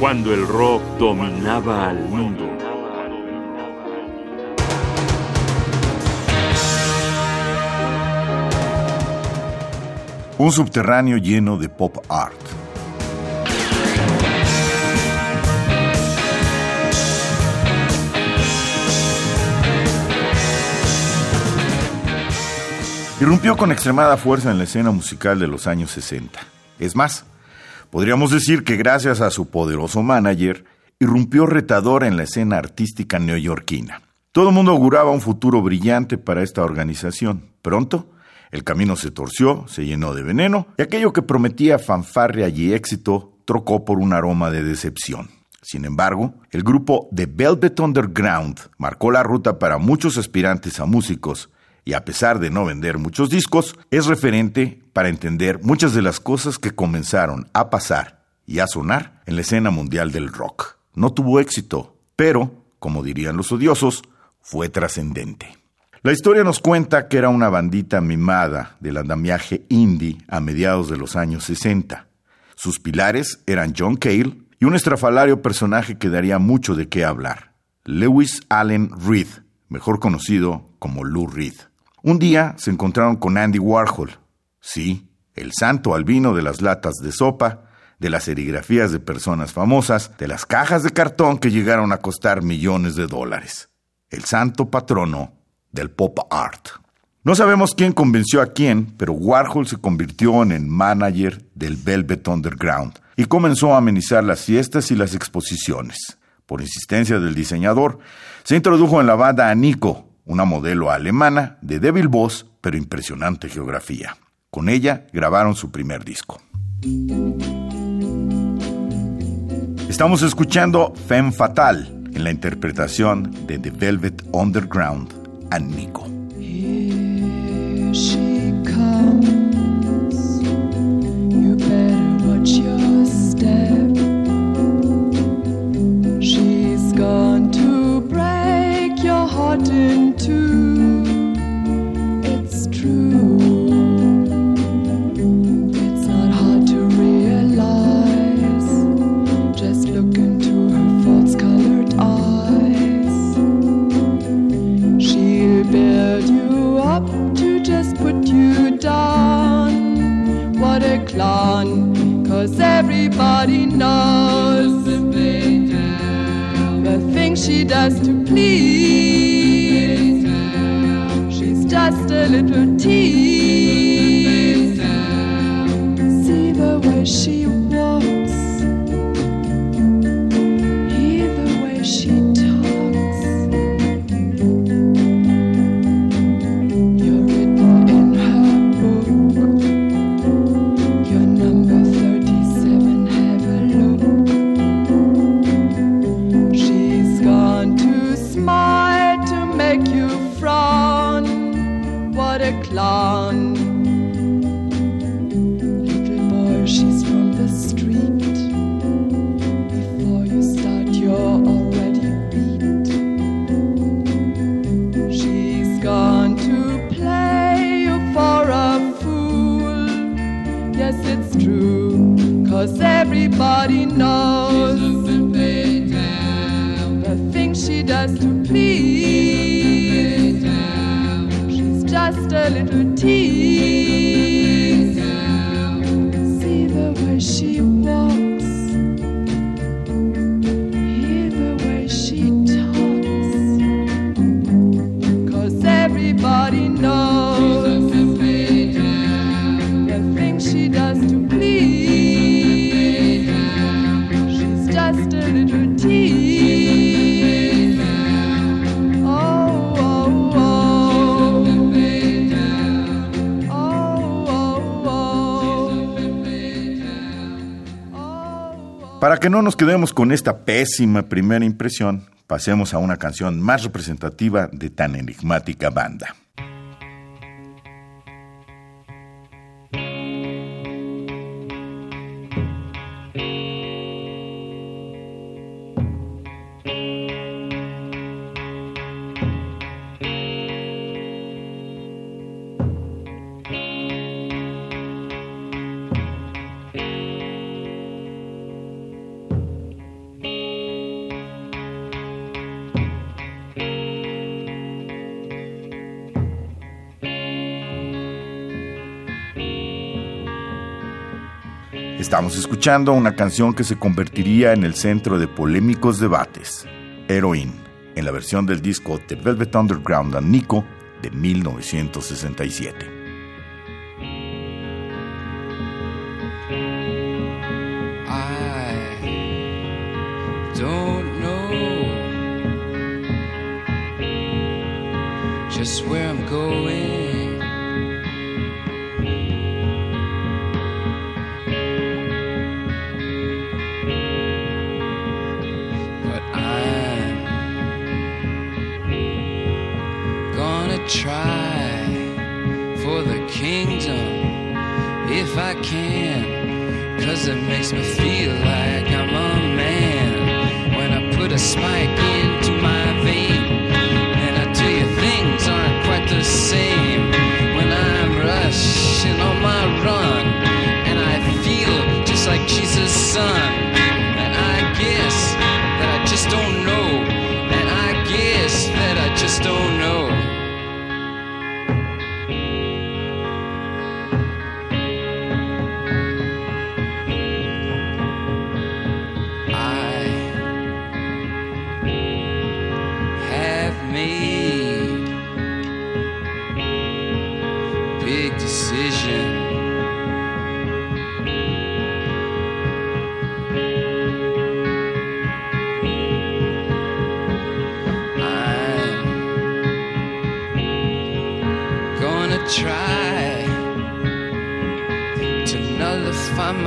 cuando el rock dominaba al mundo. Un subterráneo lleno de pop art. Irrumpió con extremada fuerza en la escena musical de los años 60. Es más, podríamos decir que gracias a su poderoso manager, irrumpió retador en la escena artística neoyorquina. Todo el mundo auguraba un futuro brillante para esta organización. Pronto, el camino se torció, se llenó de veneno, y aquello que prometía fanfarria y éxito trocó por un aroma de decepción. Sin embargo, el grupo The Velvet Underground marcó la ruta para muchos aspirantes a músicos y a pesar de no vender muchos discos, es referente para entender muchas de las cosas que comenzaron a pasar y a sonar en la escena mundial del rock. No tuvo éxito, pero, como dirían los odiosos, fue trascendente. La historia nos cuenta que era una bandita mimada del andamiaje indie a mediados de los años 60. Sus pilares eran John Cale y un estrafalario personaje que daría mucho de qué hablar, Lewis Allen Reed, mejor conocido como Lou Reed. Un día se encontraron con Andy Warhol, sí, el santo albino de las latas de sopa, de las serigrafías de personas famosas, de las cajas de cartón que llegaron a costar millones de dólares. El santo patrono del pop art. No sabemos quién convenció a quién, pero Warhol se convirtió en el manager del Velvet Underground y comenzó a amenizar las fiestas y las exposiciones. Por insistencia del diseñador, se introdujo en la banda a Nico, una modelo alemana de débil voz pero impresionante geografía. Con ella grabaron su primer disco. Estamos escuchando Femme Fatal en la interpretación de The Velvet Underground a Nico. nobody knows the things she does to please. She's just a little tease. See the way she It's true. Cause everybody knows the things she does to please. She's just a little tease. See the way she walks. Que no nos quedemos con esta pésima primera impresión, pasemos a una canción más representativa de tan enigmática banda. Estamos escuchando una canción que se convertiría en el centro de polémicos debates, Heroin, en la versión del disco The Velvet Underground and Nico de 1967. just where I'm going. Try for the kingdom if I can. Cause it makes me feel like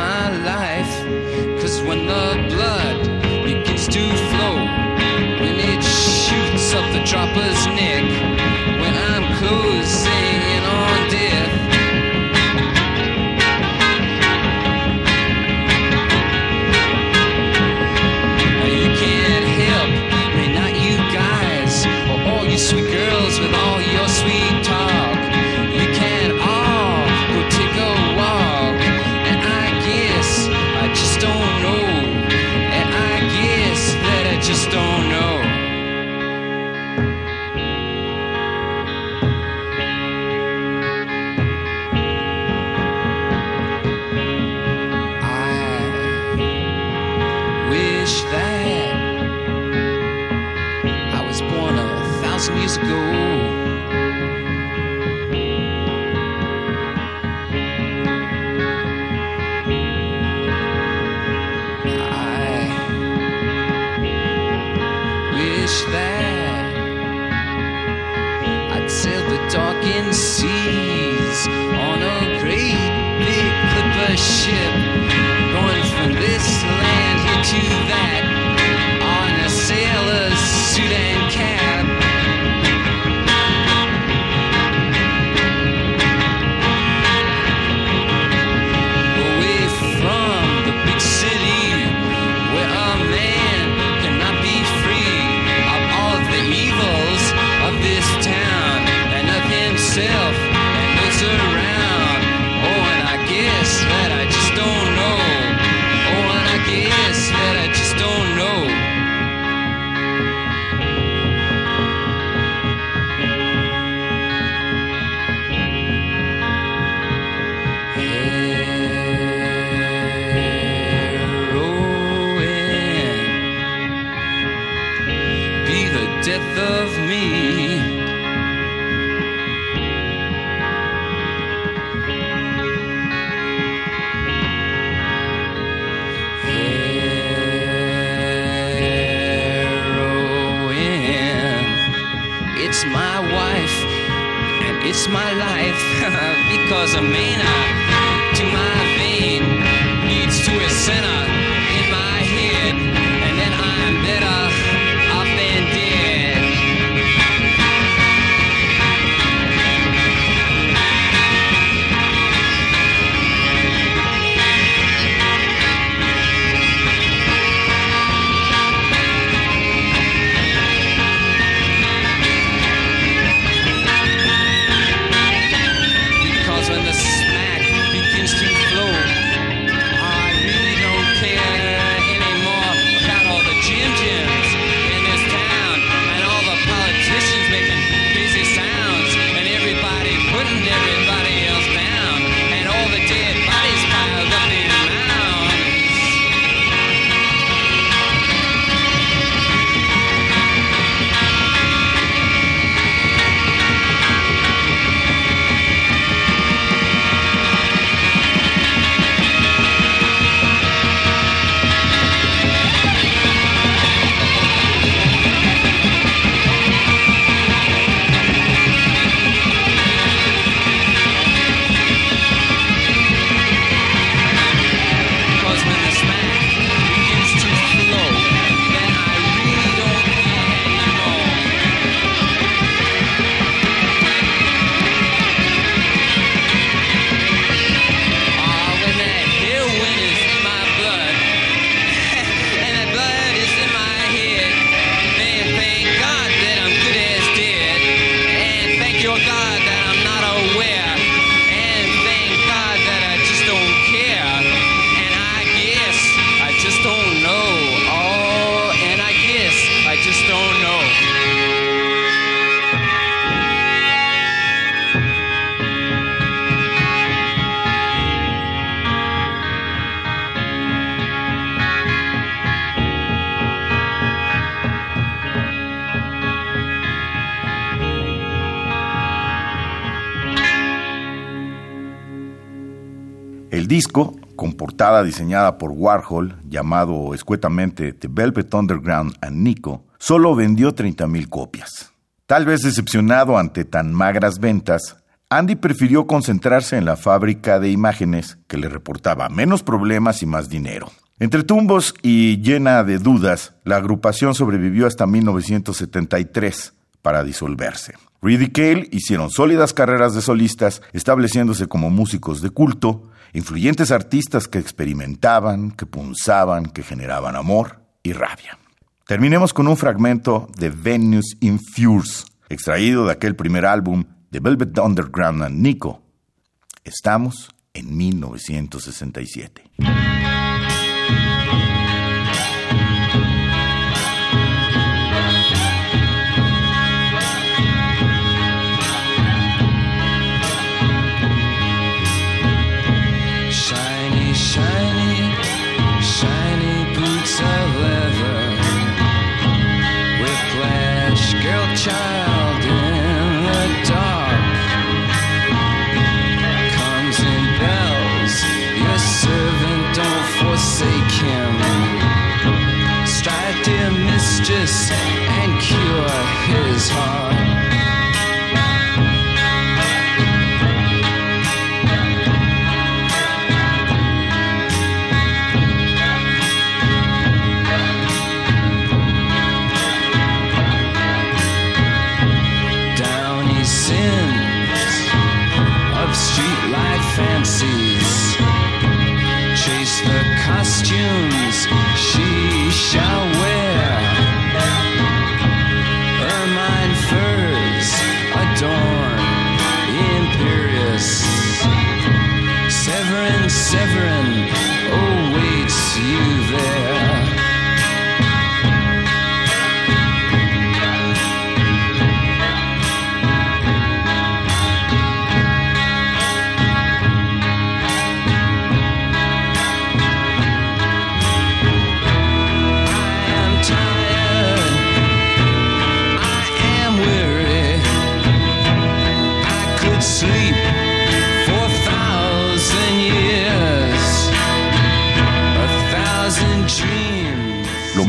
my life. Cause when the blood begins to flow, when it shoots up the dropper's neck, when I'm closing That I'd sail the darkened seas on a great big clipper ship, going from this land here to that on a sailor's suit it's my wife and it's my life. Because a mana to my vein leads to a sinner in my head, El disco, con portada diseñada por Warhol, llamado escuetamente The Velvet Underground and Nico, solo vendió 30.000 copias. Tal vez decepcionado ante tan magras ventas, Andy prefirió concentrarse en la fábrica de imágenes que le reportaba menos problemas y más dinero. Entre tumbos y llena de dudas, la agrupación sobrevivió hasta 1973 para disolverse. Reed y Cale hicieron sólidas carreras de solistas, estableciéndose como músicos de culto, influyentes artistas que experimentaban, que punzaban, que generaban amor y rabia. Terminemos con un fragmento de Venus in Furs, extraído de aquel primer álbum de Velvet Underground and Nico. Estamos en 1967. smile.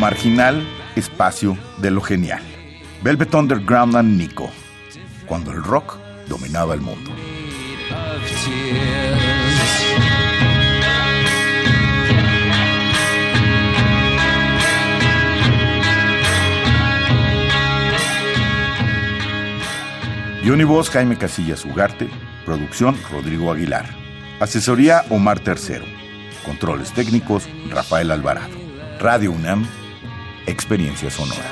Marginal espacio de lo genial. Velvet Underground and Nico, cuando el rock dominaba el mundo. Johnny Voz, Jaime Casillas Ugarte, producción Rodrigo Aguilar, asesoría Omar Tercero, controles técnicos Rafael Alvarado, Radio UNAM experiencia sonora.